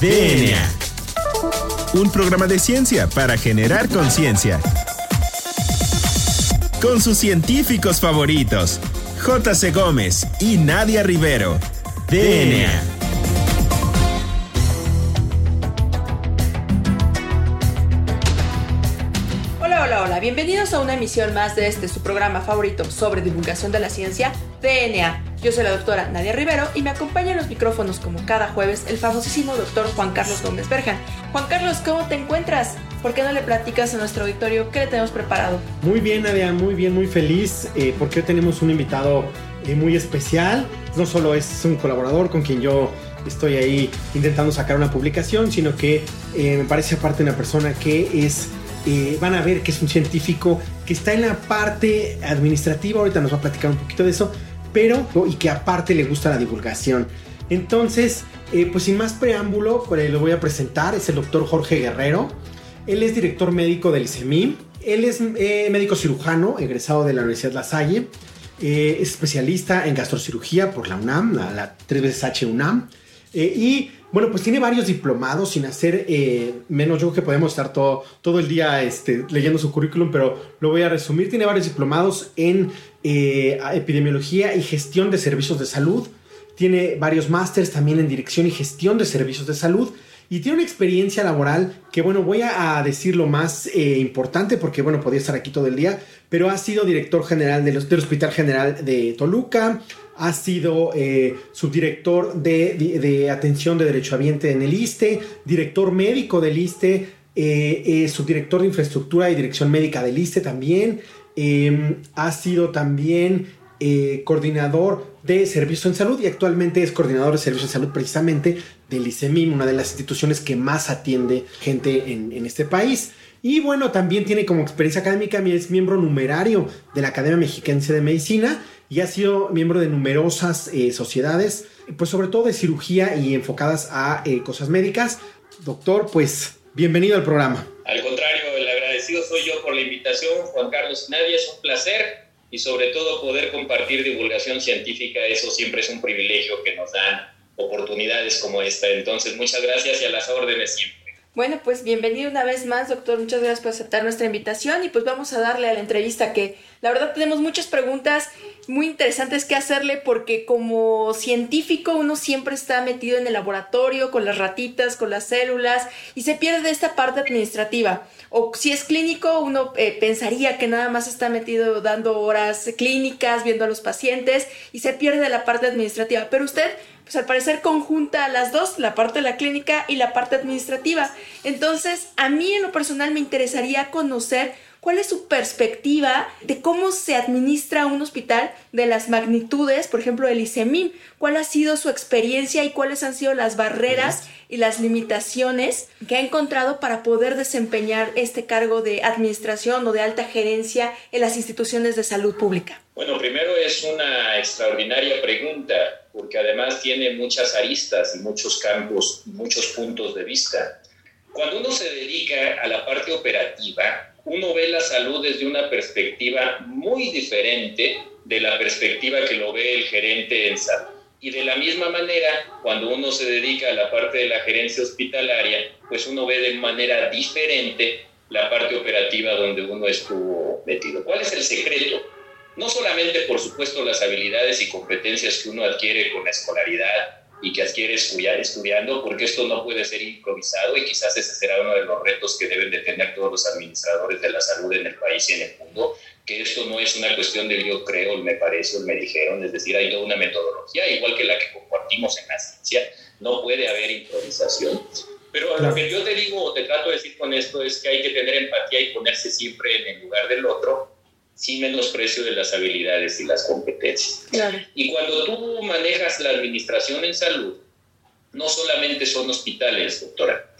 DNA. Un programa de ciencia para generar conciencia. Con sus científicos favoritos, J.C. Gómez y Nadia Rivero. DNA. Hola, hola, hola. Bienvenidos a una emisión más de este su programa favorito sobre divulgación de la ciencia, DNA. Yo soy la doctora Nadia Rivero y me acompaña en los micrófonos como cada jueves el famosísimo doctor Juan Carlos Gómez Berjan. Juan Carlos, ¿cómo te encuentras? ¿Por qué no le platicas a nuestro auditorio qué le tenemos preparado? Muy bien, Nadia, muy bien, muy feliz eh, porque hoy tenemos un invitado eh, muy especial. No solo es un colaborador con quien yo estoy ahí intentando sacar una publicación, sino que eh, me parece aparte una persona que es, van a ver que es un científico que está en la parte administrativa, ahorita nos va a platicar un poquito de eso, pero y que aparte le gusta la divulgación. Entonces, eh, pues sin más preámbulo, pues, lo voy a presentar, es el doctor Jorge Guerrero. Él es director médico del ICEMIM. Él es eh, médico cirujano, egresado de la Universidad La Salle. Eh, es especialista en gastrocirugía por la UNAM, la, la 3 veces H UNAM. Eh, y bueno, pues tiene varios diplomados sin hacer eh, menos. Yo creo que podemos estar todo, todo el día este, leyendo su currículum, pero lo voy a resumir. Tiene varios diplomados en eh, epidemiología y gestión de servicios de salud. Tiene varios másters también en dirección y gestión de servicios de salud. Y tiene una experiencia laboral que, bueno, voy a, decir lo más eh, importante porque, bueno, podría estar aquí todo el día, pero ha sido director general del, del Hospital General de Toluca, ha sido eh, subdirector de, de, de atención de derechohabiente en el ISTE, director médico del ISTE, eh, subdirector de infraestructura y dirección médica del ISTE también, eh, ha sido también eh, coordinador de servicios en salud y actualmente es coordinador de servicios en salud precisamente del ICEMIM, una de las instituciones que más atiende gente en, en este país. Y bueno, también tiene como experiencia académica, es miembro numerario de la Academia Mexiquense de Medicina y ha sido miembro de numerosas eh, sociedades, pues sobre todo de cirugía y enfocadas a eh, cosas médicas. Doctor, pues bienvenido al programa. Al contrario, el agradecido soy yo por la invitación, Juan Carlos Nadia, es un placer y sobre todo poder compartir divulgación científica, eso siempre es un privilegio que nos dan oportunidades como esta. Entonces, muchas gracias y a las órdenes siempre. Bueno, pues bienvenido una vez más, doctor. Muchas gracias por aceptar nuestra invitación y pues vamos a darle a la entrevista que la verdad tenemos muchas preguntas muy interesantes que hacerle porque como científico uno siempre está metido en el laboratorio con las ratitas, con las células y se pierde de esta parte administrativa. O si es clínico, uno eh, pensaría que nada más está metido dando horas clínicas, viendo a los pacientes y se pierde de la parte administrativa. Pero usted pues al parecer conjunta las dos, la parte de la clínica y la parte administrativa. Entonces, a mí en lo personal me interesaría conocer cuál es su perspectiva de cómo se administra un hospital de las magnitudes, por ejemplo, del ICEMIM. ¿Cuál ha sido su experiencia y cuáles han sido las barreras y las limitaciones que ha encontrado para poder desempeñar este cargo de administración o de alta gerencia en las instituciones de salud pública? Bueno, primero es una extraordinaria pregunta porque además tiene muchas aristas y muchos campos, muchos puntos de vista. Cuando uno se dedica a la parte operativa, uno ve la salud desde una perspectiva muy diferente de la perspectiva que lo ve el gerente en salud. Y de la misma manera, cuando uno se dedica a la parte de la gerencia hospitalaria, pues uno ve de manera diferente la parte operativa donde uno estuvo metido. ¿Cuál es el secreto? No solamente, por supuesto, las habilidades y competencias que uno adquiere con la escolaridad y que adquiere estudiar, estudiando, porque esto no puede ser improvisado y quizás ese será uno de los retos que deben de tener todos los administradores de la salud en el país y en el mundo, que esto no es una cuestión de yo creo, me parece, me dijeron, es decir, hay toda una metodología, igual que la que compartimos en la ciencia, no puede haber improvisación. Pero lo que yo te digo o te trato de decir con esto es que hay que tener empatía y ponerse siempre en el lugar del otro sin menosprecio de las habilidades y las competencias. Claro. Y cuando tú manejas la administración en salud, no solamente son hospitales, doctora.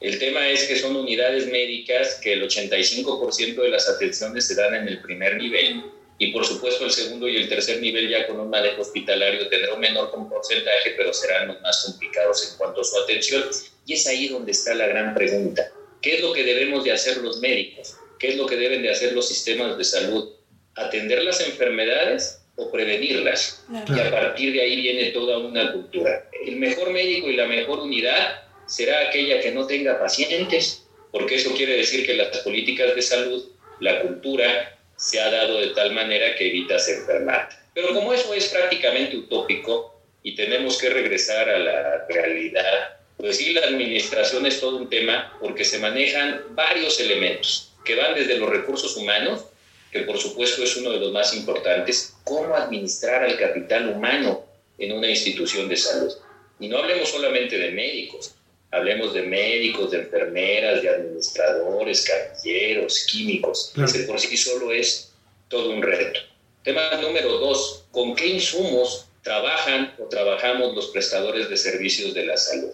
El tema es que son unidades médicas que el 85% de las atenciones se dan en el primer nivel y por supuesto el segundo y el tercer nivel ya con un manejo hospitalario tendrá un menor porcentaje, pero serán los más complicados en cuanto a su atención. Y es ahí donde está la gran pregunta. ¿Qué es lo que debemos de hacer los médicos? ¿Qué es lo que deben de hacer los sistemas de salud? ¿Atender las enfermedades o prevenirlas? Claro. Y a partir de ahí viene toda una cultura. El mejor médico y la mejor unidad será aquella que no tenga pacientes, porque eso quiere decir que las políticas de salud, la cultura, se ha dado de tal manera que evitas enfermar. Pero como eso es prácticamente utópico y tenemos que regresar a la realidad, pues sí, la administración es todo un tema porque se manejan varios elementos que van desde los recursos humanos, que por supuesto es uno de los más importantes, cómo administrar al capital humano en una institución de salud. Y no hablemos solamente de médicos, hablemos de médicos, de enfermeras, de administradores, camilleros, químicos. Ese por sí solo es todo un reto. Tema número dos, ¿con qué insumos trabajan o trabajamos los prestadores de servicios de la salud?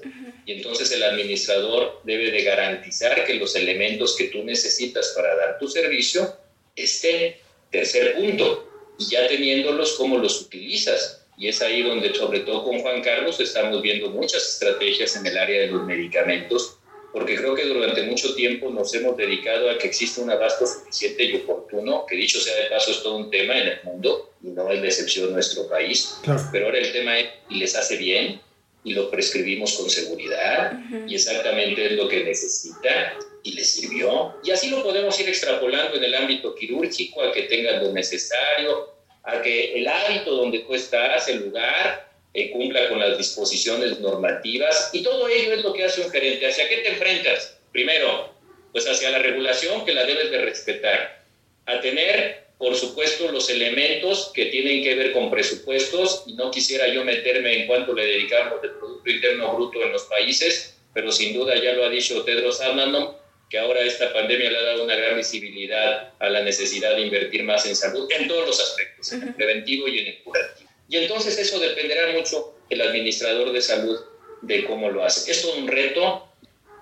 Y entonces el administrador debe de garantizar que los elementos que tú necesitas para dar tu servicio estén. Tercer punto, y ya teniéndolos, ¿cómo los utilizas? Y es ahí donde, sobre todo con Juan Carlos, estamos viendo muchas estrategias en el área de los medicamentos, porque creo que durante mucho tiempo nos hemos dedicado a que exista un abasto suficiente y oportuno, que dicho sea de paso es todo un tema en el mundo, y no es de excepción nuestro país, pero ahora el tema es, ¿y les hace bien? y lo prescribimos con seguridad y exactamente es lo que necesita y le sirvió. Y así lo podemos ir extrapolando en el ámbito quirúrgico, a que tengan lo necesario, a que el hábito donde tú estás, el lugar, eh, cumpla con las disposiciones normativas y todo ello es lo que hace un gerente. ¿Hacia qué te enfrentas? Primero, pues hacia la regulación que la debes de respetar, a tener por supuesto, los elementos que tienen que ver con presupuestos, y no quisiera yo meterme en cuánto le dedicamos del Producto Interno Bruto en los países, pero sin duda ya lo ha dicho Tedros Adhanom, que ahora esta pandemia le ha dado una gran visibilidad a la necesidad de invertir más en salud, en todos los aspectos, en el preventivo y en el curativo. Y entonces eso dependerá mucho el administrador de salud de cómo lo hace. Es todo un reto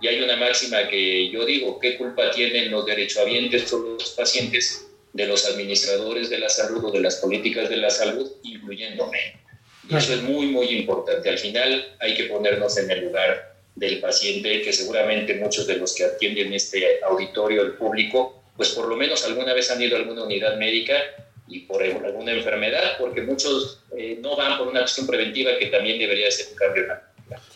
y hay una máxima que yo digo, ¿qué culpa tienen los derechohabientes o los pacientes de los administradores de la salud o de las políticas de la salud, incluyéndome. Y eso es muy, muy importante. Al final hay que ponernos en el lugar del paciente, que seguramente muchos de los que atienden este auditorio, el público, pues por lo menos alguna vez han ido a alguna unidad médica y por alguna enfermedad, porque muchos eh, no van por una acción preventiva que también debería ser un cambio.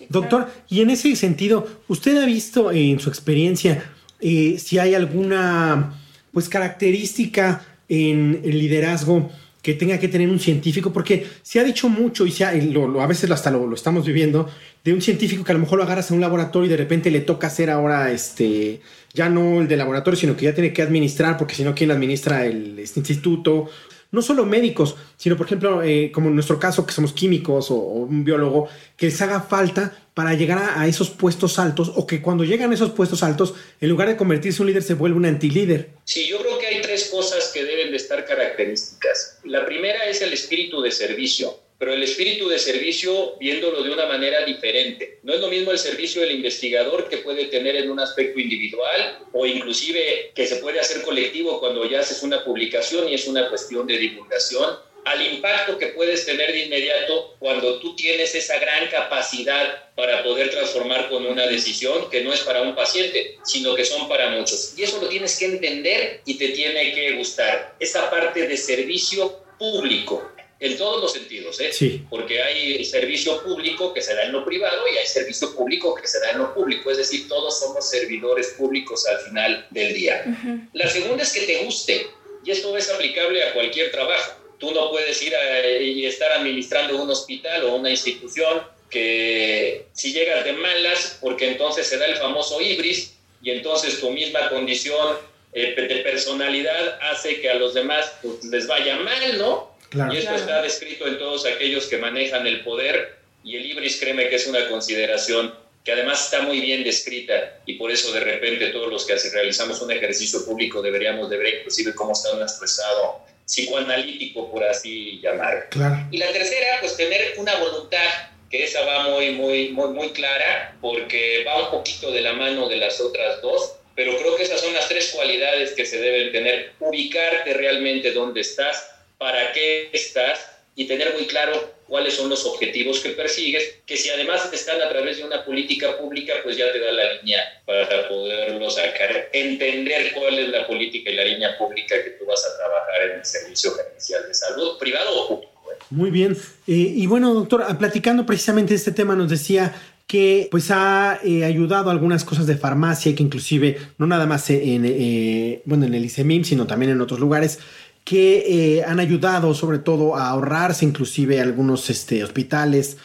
Doctor, y en ese sentido, ¿usted ha visto en su experiencia eh, si hay alguna pues característica en el liderazgo que tenga que tener un científico, porque se ha dicho mucho y, se lo, a veces hasta lo, estamos viviendo, de un científico que a lo mejor lo agarras en un laboratorio y de repente le toca hacer ahora este, ya no el de laboratorio, sino que ya tiene que administrar, porque si no, ¿quién administra el este instituto? no solo médicos, sino por ejemplo, eh, como en nuestro caso, que somos químicos o, un biólogo, que les haga falta para llegar a, esos puestos altos o que cuando llegan a esos puestos altos, en lugar de convertirse un líder, se vuelve un antilíder. Sí, yo creo que hay tres cosas que deben de estar características. La primera es el espíritu de servicio pero el espíritu de servicio viéndolo de una manera diferente. No es lo mismo el servicio del investigador que puede tener en un aspecto individual o inclusive que se puede hacer colectivo cuando ya haces una publicación y es una cuestión de divulgación, al impacto que puedes tener de inmediato cuando tú tienes esa gran capacidad para poder transformar con una decisión que no es para un paciente, sino que son para muchos. Y eso lo tienes que entender y te tiene que gustar. Esa parte de servicio público, en todos los sentidos, ¿eh? Sí. Porque hay servicio público que se da en lo privado y hay servicio público que se da en lo público, es decir, todos somos servidores públicos al final del día. La segunda es que te guste, y esto es aplicable a cualquier trabajo. Tú no puedes ir y estar administrando un hospital o una institución que si llegas de malas, porque entonces se da el famoso ibris y entonces tu misma condición eh, de personalidad hace que a los demás pues, les vaya mal, ¿no? y esto está descrito en todos aquellos que manejan el poder y el Ibris créeme que es una consideración que además está muy bien descrita y por eso de repente todos los que realizamos un ejercicio público deberíamos de ver inclusive cómo está nuestro estado psicoanalítico, por así llamar. Y la tercera, pues tener una voluntad, que esa va muy, muy, muy, muy clara, porque va un poquito de la mano de las otras dos, pero creo que esas son las tres cualidades que se deben tener. Ubicarte realmente dónde estás, para qué estás y tener muy claro cuáles son los objetivos que persigues, que si además están a través de una política pública, pues ya te da la línea para poderlo sacar, entender cuál es la política y la línea pública que tú vas a trabajar en el servicio gerencial de salud, privado o público. ¿eh? Muy bien. Eh, y bueno, doctor, platicando precisamente de este tema, nos decía que pues ha eh, ayudado a algunas cosas de farmacia que inclusive no nada más en, eh, bueno, en el ICEMIM, sino también en otros lugares que eh, han ayudado sobre todo a ahorrarse inclusive algunos este, hospitales,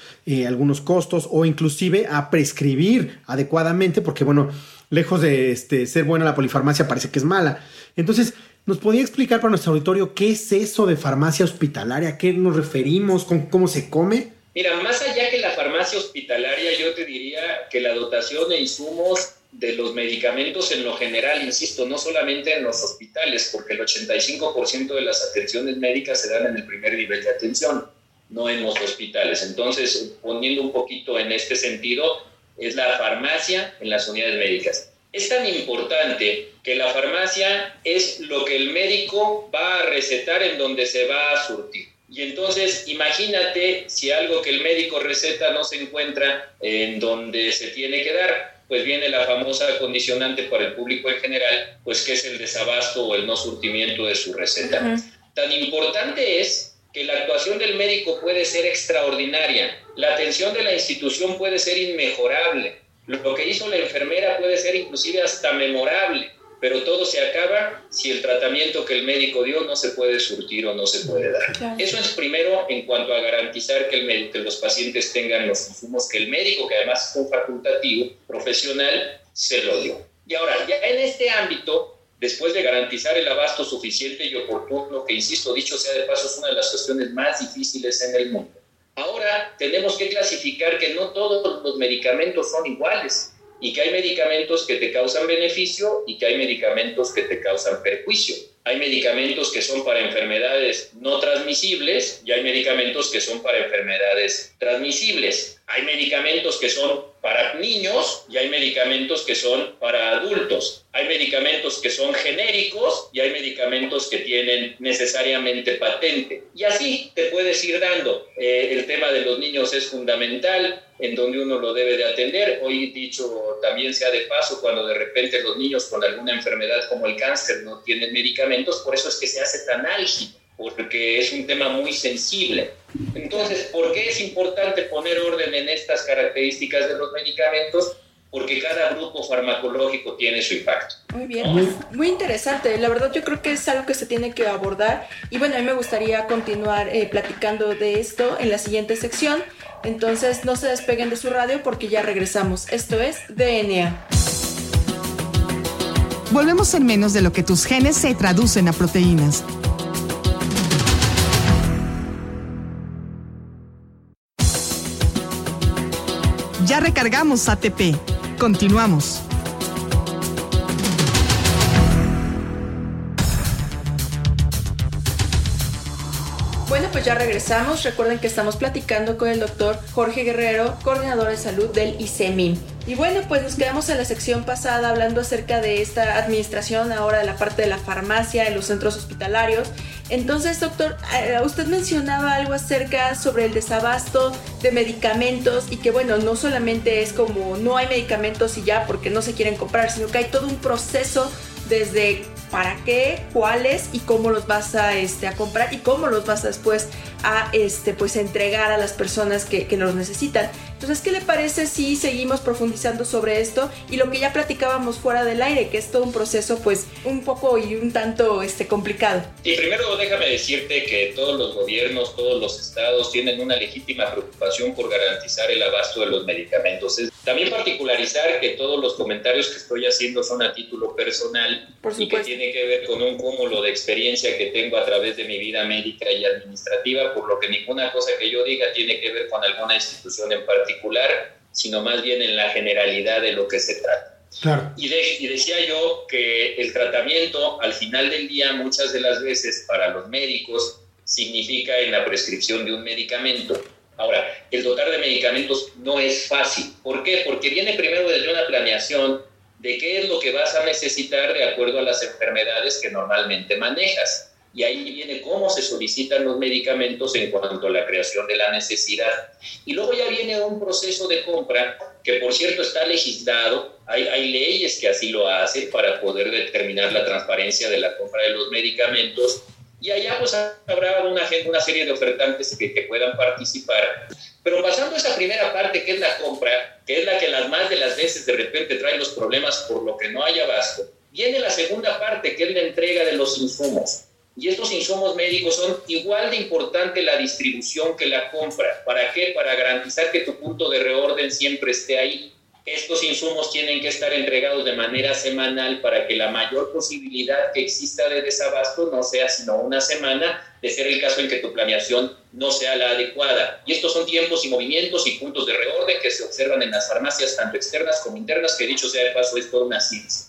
algunos costos o inclusive a prescribir adecuadamente porque bueno, lejos de este, ser buena la polifarmacia parece que es mala. Entonces, ¿nos podía explicar para nuestro auditorio qué es eso de farmacia hospitalaria? ¿A qué nos referimos? ¿Cómo se come? Mira, más allá que la farmacia hospitalaria, yo te diría que la dotación de insumos de los medicamentos en lo general, insisto, no solamente en los hospitales, porque el 85% de las atenciones médicas se dan en el primer nivel de atención, no en los hospitales. Entonces, poniendo un poquito en este sentido, es la farmacia en las unidades médicas. Es tan importante que la farmacia es lo que el médico va a recetar en donde se va a surtir. Y entonces imagínate si algo que el médico receta no se encuentra en donde se tiene que dar, pues viene la famosa condicionante para el público en general, pues que es el desabasto o el no surtimiento de su receta. Tan importante es que la actuación del médico puede ser extraordinaria, la atención de la institución puede ser inmejorable, lo que hizo la enfermera puede ser inclusive hasta memorable pero todo se acaba si el tratamiento que el médico dio no se puede surtir o no se puede dar. Eso es primero en cuanto a garantizar que, el que los pacientes tengan los insumos que el médico, que además es un facultativo profesional, se lo dio. Y ahora, ya en este ámbito, después de garantizar el abasto suficiente y oportuno, que insisto, dicho sea de paso, es una de las cuestiones más difíciles en el mundo. Ahora tenemos que clasificar que no todos los medicamentos son iguales y que hay medicamentos que te causan beneficio y que hay medicamentos que te causan perjuicio. Hay medicamentos que son para enfermedades no transmisibles y hay medicamentos que son para enfermedades transmisibles. Hay medicamentos que son para niños y hay medicamentos que son para adultos. Hay medicamentos que son genéricos y hay medicamentos que tienen necesariamente patente. Y así te puedes ir dando. Eh, el tema de los niños es fundamental, en donde uno lo debe de atender. Hoy dicho también sea de paso, cuando de repente los niños con alguna enfermedad como el cáncer no tienen medicamentos, por eso es que se hace tan álgido porque es un tema muy sensible. Entonces, ¿por qué es importante poner orden en estas características de los medicamentos? Porque cada grupo farmacológico tiene su impacto. Muy bien, pues, muy interesante. La verdad yo creo que es algo que se tiene que abordar. Y bueno, a mí me gustaría continuar eh, platicando de esto en la siguiente sección. Entonces, no se despeguen de su radio porque ya regresamos. Esto es DNA. Volvemos en menos de lo que tus genes se traducen a proteínas. Ya recargamos ATP. Continuamos. Pues ya regresamos. Recuerden que estamos platicando con el doctor Jorge Guerrero, coordinador de salud del ICEMIM. Y bueno, pues nos quedamos en la sección pasada hablando acerca de esta administración ahora de la parte de la farmacia en los centros hospitalarios. Entonces, doctor, eh, usted mencionaba algo acerca sobre el desabasto de medicamentos y que bueno, no solamente es como no hay medicamentos y ya porque no se quieren comprar, sino que hay todo un proceso desde para qué, cuáles y cómo los vas a, este, a comprar y cómo los vas a después a este, pues, entregar a las personas que, que los necesitan. Entonces, ¿qué le parece si seguimos profundizando sobre esto y lo que ya platicábamos fuera del aire, que es todo un proceso pues un poco y un tanto este, complicado? Y primero déjame decirte que todos los gobiernos, todos los estados tienen una legítima preocupación por garantizar el abasto de los medicamentos. También particularizar que todos los comentarios que estoy haciendo son a título personal y que tiene que ver con un cúmulo de experiencia que tengo a través de mi vida médica y administrativa, por lo que ninguna cosa que yo diga tiene que ver con alguna institución en particular sino más bien en la generalidad de lo que se trata. Y, y, decía yo que el tratamiento al final del día muchas de las veces para los médicos significa en la prescripción de un medicamento. Ahora, el dotar de medicamentos no es fácil. ¿Por qué? Porque viene primero desde una planeación de qué es lo que vas a necesitar de acuerdo a las enfermedades que normalmente manejas y ahí viene cómo se solicitan los medicamentos en cuanto a la creación de la necesidad. Y luego ya viene un proceso de compra que por cierto está legislado, hay, hay leyes que así lo hacen para poder determinar la transparencia de la compra de los medicamentos y allá pues habrá una, serie de ofertantes que, puedan participar. Pero pasando esa primera parte que es la compra, que es la que las más de las veces de repente trae los problemas por lo que no hay abasto, viene la segunda parte que es la entrega de los insumos. Y estos insumos médicos son igual de importante la distribución que la compra. ¿Para qué? Para garantizar que tu punto de reorden siempre esté ahí. Estos insumos tienen que estar entregados de manera semanal para que la mayor posibilidad que exista de desabasto no sea sino una semana, de ser el caso en que tu planeación no sea la adecuada. Y estos son tiempos y movimientos y puntos de reorden que se observan en las farmacias, tanto externas como internas, que dicho sea de paso, es toda una ciencia.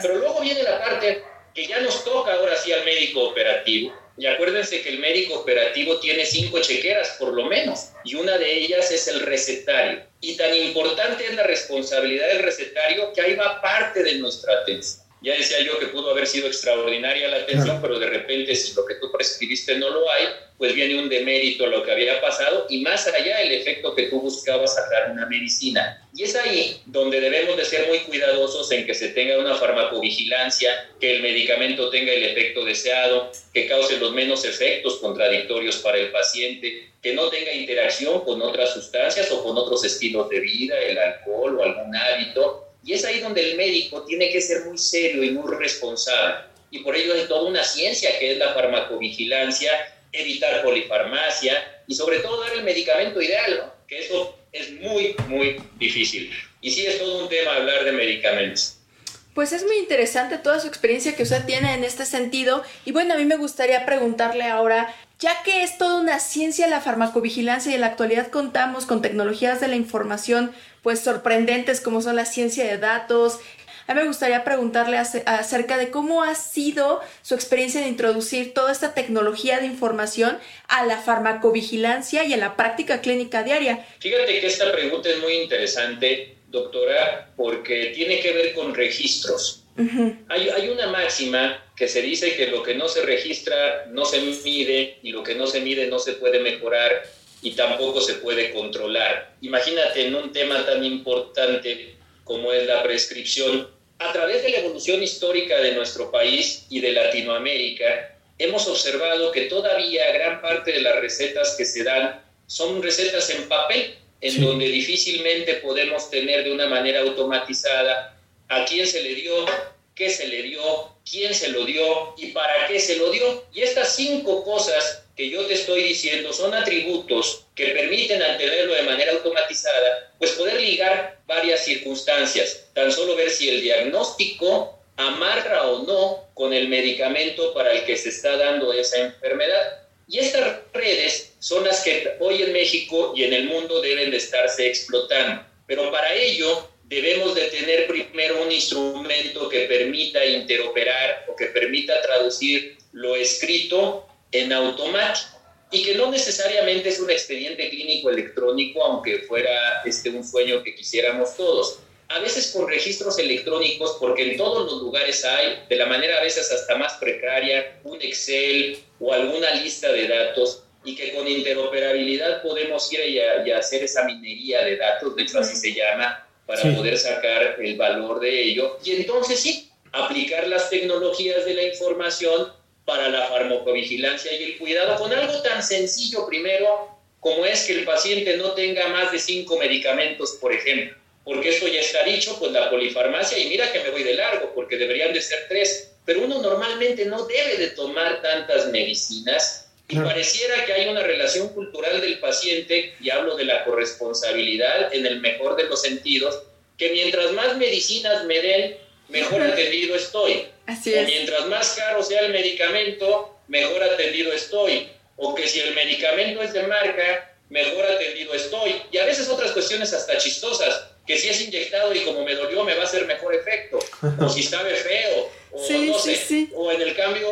Pero luego viene la parte que ya nos toca ahora sí al médico operativo. Y acuérdense que el médico operativo tiene cinco chequeras por lo menos, y una de ellas es el recetario. Y tan importante es la responsabilidad del recetario que ahí va parte de nuestra atención. Ya decía yo que pudo haber sido extraordinaria la atención, pero de repente si lo que tú prescribiste no lo hay, pues viene un demérito a lo que había pasado y más allá el efecto que tú buscabas sacar una medicina. Y es ahí donde debemos de ser muy cuidadosos en que se tenga una farmacovigilancia, que el medicamento tenga el efecto deseado, que cause los menos efectos contradictorios para el paciente, que no tenga interacción con otras sustancias o con otros estilos de vida, el alcohol o algún hábito, y es ahí donde el médico tiene que ser muy serio y muy responsable. Y por ello hay toda una ciencia que es la farmacovigilancia, evitar polifarmacia y sobre todo dar el medicamento ideal, que eso es muy, muy difícil. Y sí es todo un tema hablar de medicamentos. Pues es muy interesante toda su experiencia que usted tiene en este sentido. Y bueno, a mí me gustaría preguntarle ahora, ya que es toda una ciencia la farmacovigilancia y en la actualidad contamos con tecnologías de la información pues sorprendentes como son la ciencia de datos. A mí me gustaría preguntarle acerca de cómo ha sido su experiencia de introducir toda esta tecnología de información a la farmacovigilancia y a la práctica clínica diaria. Fíjate que esta pregunta es muy interesante, doctora, porque tiene que ver con registros. Hay, hay una máxima que se dice que lo que no se registra no se mide y lo que no se mide no se puede mejorar y tampoco se puede controlar. Imagínate en un tema tan importante como es la prescripción. A través de la evolución histórica de nuestro país y de Latinoamérica, hemos observado que todavía gran parte de las recetas que se dan son recetas en papel, en donde difícilmente podemos tener de una manera automatizada a quién se le dio, qué se le dio, quién se lo dio y para qué se lo dio. Y estas cinco cosas que yo te estoy diciendo son atributos que permiten al tenerlo de manera automatizada, pues poder ligar varias circunstancias, tan solo ver si el diagnóstico amarra o no con el medicamento para el que se está dando esa enfermedad. Y estas redes son las que hoy en México y en el mundo deben de estarse explotando. Pero para ello debemos de tener primero un instrumento que permita interoperar o que permita traducir lo escrito en automático y que no necesariamente es un expediente clínico electrónico, aunque fuera este, un sueño que quisiéramos todos. A veces con registros electrónicos, porque en todos los lugares hay, de la manera a veces hasta más precaria, un Excel o alguna lista de datos y que con interoperabilidad podemos ir y, hacer esa minería de datos, de hecho así se llama, para poder sacar el valor de ello. Y entonces sí, aplicar las tecnologías de la información para la farmacovigilancia y el cuidado con algo tan sencillo primero como es que el paciente no tenga más de cinco medicamentos, por ejemplo, porque esto ya está dicho, pues la polifarmacia, y mira que me voy de largo, porque deberían de ser tres, pero uno normalmente no debe de tomar tantas medicinas y pareciera que hay una relación cultural del paciente, y hablo de la corresponsabilidad en el mejor de los sentidos, que mientras más medicinas me den, mejor atendido estoy. Así es. mientras más caro sea el medicamento, mejor atendido estoy. O que si el medicamento es de marca, mejor atendido estoy. Y a veces otras cuestiones hasta chistosas, que si es inyectado y como me dolió me va a hacer mejor efecto, o si sabe feo, o no sé, o en el cambio,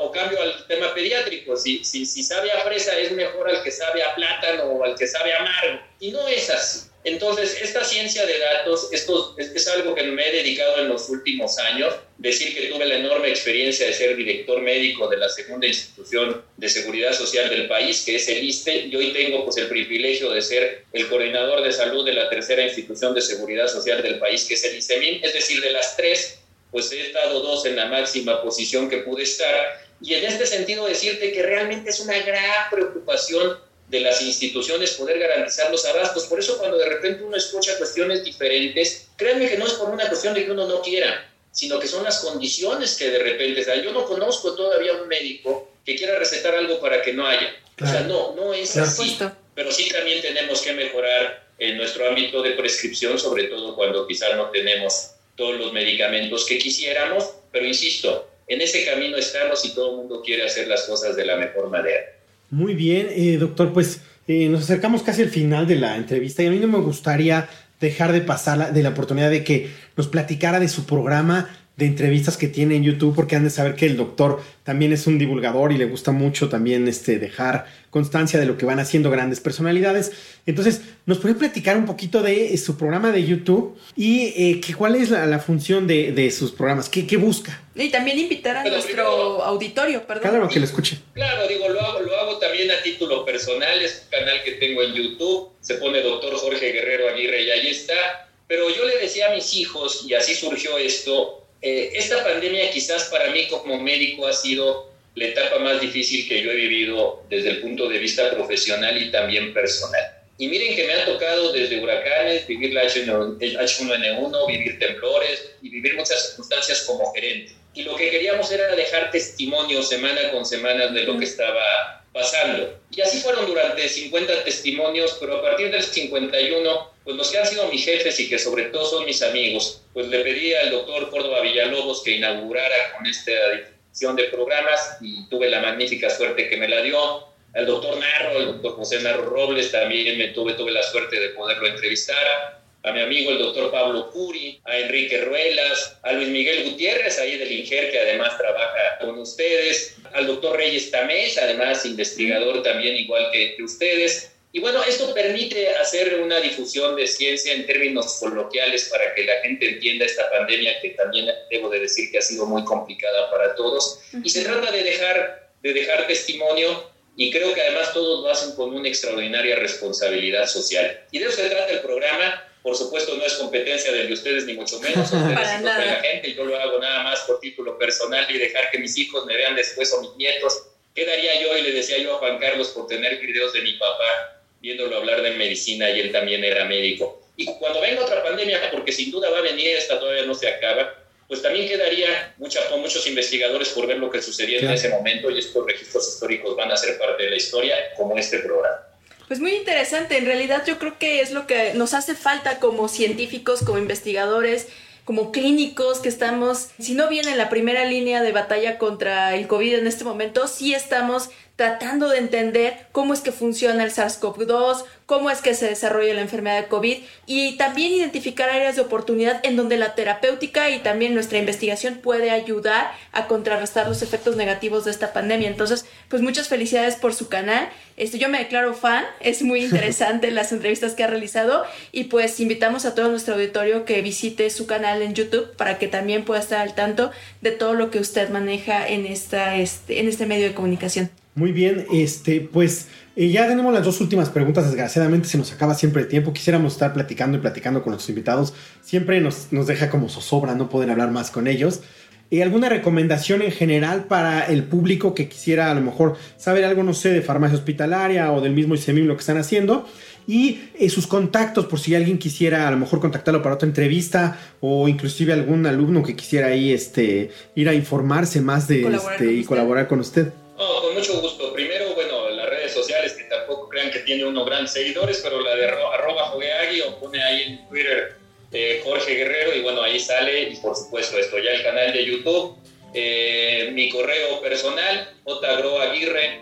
o, cambio al tema pediátrico, si, si, si sabe a fresa es mejor al que sabe a plátano o al que sabe a amargo. Y no es así. Entonces, esta ciencia de datos, esto es, algo que me he dedicado en los últimos años. Decir que tuve la enorme experiencia de ser director médico de la segunda institución de seguridad social del país, que es el ISTE, y hoy tengo pues, el privilegio de ser el coordinador de salud de la tercera institución de seguridad social del país, que es el ISEMIN. Es decir, de las tres, pues he estado dos en la máxima posición que pude estar. Y en este sentido decirte que realmente es una gran preocupación de las instituciones poder garantizar los abastos. Por eso cuando de repente uno escucha cuestiones diferentes, créanme que no es por una cuestión de que uno no quiera, sino que son las condiciones que de repente dan. Yo no conozco todavía un médico que quiera recetar algo para que no haya. O sea, no, no es así. Pero sí también tenemos que mejorar en nuestro ámbito de prescripción, sobre todo cuando quizás no tenemos todos los medicamentos que quisiéramos, pero insisto, en ese camino estamos y todo el mundo quiere hacer las cosas de la mejor manera. Muy bien, eh, doctor, pues eh, nos acercamos casi al final de la entrevista y a mí no me gustaría dejar de pasar de la oportunidad de que nos platicara de su programa de entrevistas que tiene en YouTube, porque han de saber que el doctor también es un divulgador y le gusta mucho también este, dejar constancia de lo que van haciendo grandes personalidades. Entonces, ¿nos puede platicar un poquito de eh, su programa de YouTube y eh, que, cuál es la, función de, sus programas? ¿Qué, ¿Qué, busca? Y también invitar a nuestro auditorio, perdón. Claro, que lo escuche. Claro, digo, lo hago, lo hago también a título personal, es un canal que tengo en YouTube, se pone doctor Jorge Guerrero Aguirre y ahí está. Pero yo le decía a mis hijos, y así surgió esto, eh, esta pandemia quizás para mí como médico ha sido la etapa más difícil que yo he vivido desde el punto de vista profesional y también personal. Y miren que me ha tocado desde huracanes, vivir la H1N1, vivir temblores y vivir muchas circunstancias como gerente. Y lo que queríamos era dejar testimonio semana con semana de lo que estaba pasando. Y así fueron durante 50 testimonios, pero a partir del 51 pues los que han sido mis jefes y que sobre todo son mis amigos, pues le pedí al doctor Córdoba Villalobos que inaugurara con esta edición de programas y tuve la magnífica suerte que me la dio. Al doctor Narro, el doctor José Narro Robles, también me tuve, tuve la suerte de poderlo entrevistar. A mi amigo el doctor Pablo Curi, a Enrique Ruelas, a Luis Miguel Gutiérrez, ahí del INGER, que además trabaja con ustedes, al doctor Reyes Tamés, además investigador también igual que, que ustedes, y bueno, esto permite hacer una difusión de ciencia en términos coloquiales para que la gente entienda esta pandemia que también debo de decir que ha sido muy complicada para todos. Y se trata de dejar, de dejar testimonio y creo que además todos lo hacen con una extraordinaria responsabilidad social. Y de eso se trata el programa. Por supuesto, no es competencia de ustedes, ni mucho menos. Ustedes la gente, yo lo hago nada más por título personal y dejar que mis hijos me vean después o mis nietos. ¿Qué daría yo? Y le decía yo a Juan Carlos por tener videos de mi papá viéndolo hablar de medicina y él también era médico. Y cuando venga otra pandemia, porque sin duda va a venir, esta todavía no se acaba, pues también quedaría mucha, muchos investigadores por ver lo que sucedía en ese momento y estos registros históricos van a ser parte de la historia, como este programa. Pues muy interesante, en realidad yo creo que es lo que nos hace falta como científicos, como investigadores, como clínicos que estamos, si no bien en la primera línea de batalla contra el COVID en este momento, sí estamos tratando de entender cómo es que funciona el SARS-CoV-2, cómo es que se desarrolla la enfermedad de COVID y también identificar áreas de oportunidad en donde la terapéutica y también nuestra investigación puede ayudar a contrarrestar los efectos negativos de esta pandemia. Entonces, pues muchas felicidades por su canal. Este, yo me declaro fan, es muy interesante las entrevistas que ha realizado y pues invitamos a todo nuestro auditorio que visite su canal en YouTube para que también pueda estar al tanto de todo lo que usted maneja en, esta, este, en este medio de comunicación. Muy bien, este, pues eh, ya tenemos las dos últimas preguntas. Desgraciadamente se nos acaba siempre el tiempo. Quisiéramos estar platicando y platicando con nuestros invitados. Siempre nos, nos deja como zozobra no poder hablar más con ellos. ¿Y alguna recomendación en general para el público que quisiera a lo mejor saber algo, no sé, de farmacia hospitalaria o del mismo ICEMIM lo que están haciendo? Y eh, sus contactos, por si alguien quisiera a lo mejor contactarlo para otra entrevista o inclusive algún alumno que quisiera ahí este, ir a informarse más de este, y colaborar con usted. No, con mucho gusto. Primero, bueno, las redes sociales, que tampoco crean que tiene uno grandes seguidores, pero la de arroba jogueagui o pone ahí en Twitter eh, Jorge Guerrero y bueno, ahí sale. Y por supuesto esto, ya el canal de YouTube, eh, mi correo personal, jagroaguirre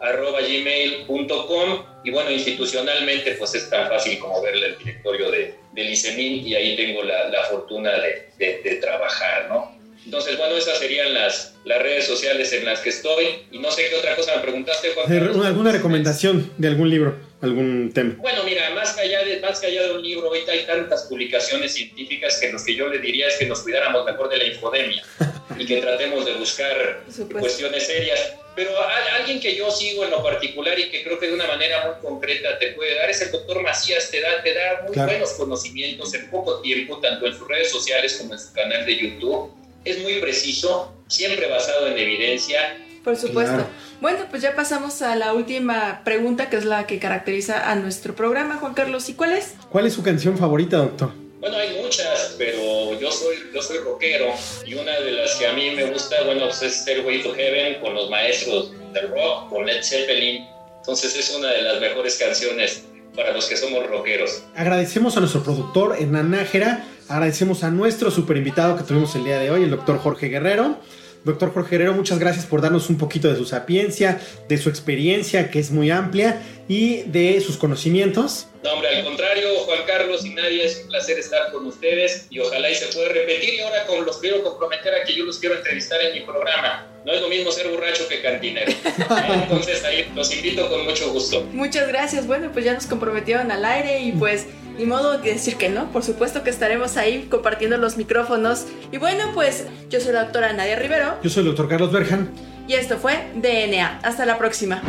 arroba gmail.com y bueno, institucionalmente pues es tan fácil como ver el directorio de, del y ahí tengo la, la fortuna de, de, de trabajar, ¿no? Entonces, bueno, esas serían las, las redes sociales en las que estoy. Y no sé qué otra cosa me preguntaste, Juan. ¿Alguna recomendación de algún libro, algún tema? Bueno, mira, más que, allá de, más que allá de un libro, ahorita hay tantas publicaciones científicas que lo que yo le diría es que nos cuidáramos mejor de la infodemia y que tratemos de buscar cuestiones serias. Pero alguien que yo sigo en lo particular y que creo que de una manera muy concreta te puede dar es el doctor Macías, te da, te da muy buenos conocimientos en poco tiempo, tanto en sus redes sociales como en su canal de YouTube es muy preciso, siempre basado en evidencia Por supuesto. Bueno, pues ya pasamos a la última pregunta, que es la que caracteriza a nuestro programa, Juan Carlos. ¿Y cuál es? ¿Cuál es su canción favorita, doctor? Bueno, hay muchas, pero yo soy, yo soy rockero y una de las que a mí me gusta, bueno, pues es Stairway to Heaven con los maestros del rock, con Led Zeppelin. Entonces es una de las mejores canciones para los que somos rockeros. Agradecemos a nuestro productor Hernán Nájera, agradecemos a nuestro super invitado que tuvimos el día de hoy, el doctor Jorge Guerrero. Doctor Jorge Guerrero, muchas gracias por darnos un poquito de su sapiencia, de su experiencia, que es muy amplia, y de sus conocimientos. No, hombre, al contrario, Juan Carlos y Nadia, es un placer estar con ustedes y ojalá y se pueda repetir. Y ahora con, los quiero comprometer a que yo los quiero entrevistar en mi programa. No es lo mismo ser borracho que cantinero. Entonces ahí los invito con mucho gusto. Muchas gracias. Bueno, pues ya nos comprometieron al aire y pues ni modo de decir que no. Por supuesto que estaremos ahí compartiendo los micrófonos. Y bueno, pues yo soy la doctora Nadia Rivero. Yo soy el doctor Carlos Berjan. Y esto fue DNA. Hasta la próxima.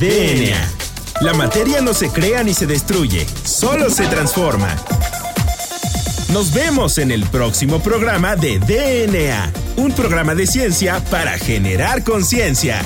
DNA. La materia no se crea ni se destruye, solo se transforma. Nos vemos en el próximo programa de DNA, un programa de ciencia para generar conciencia.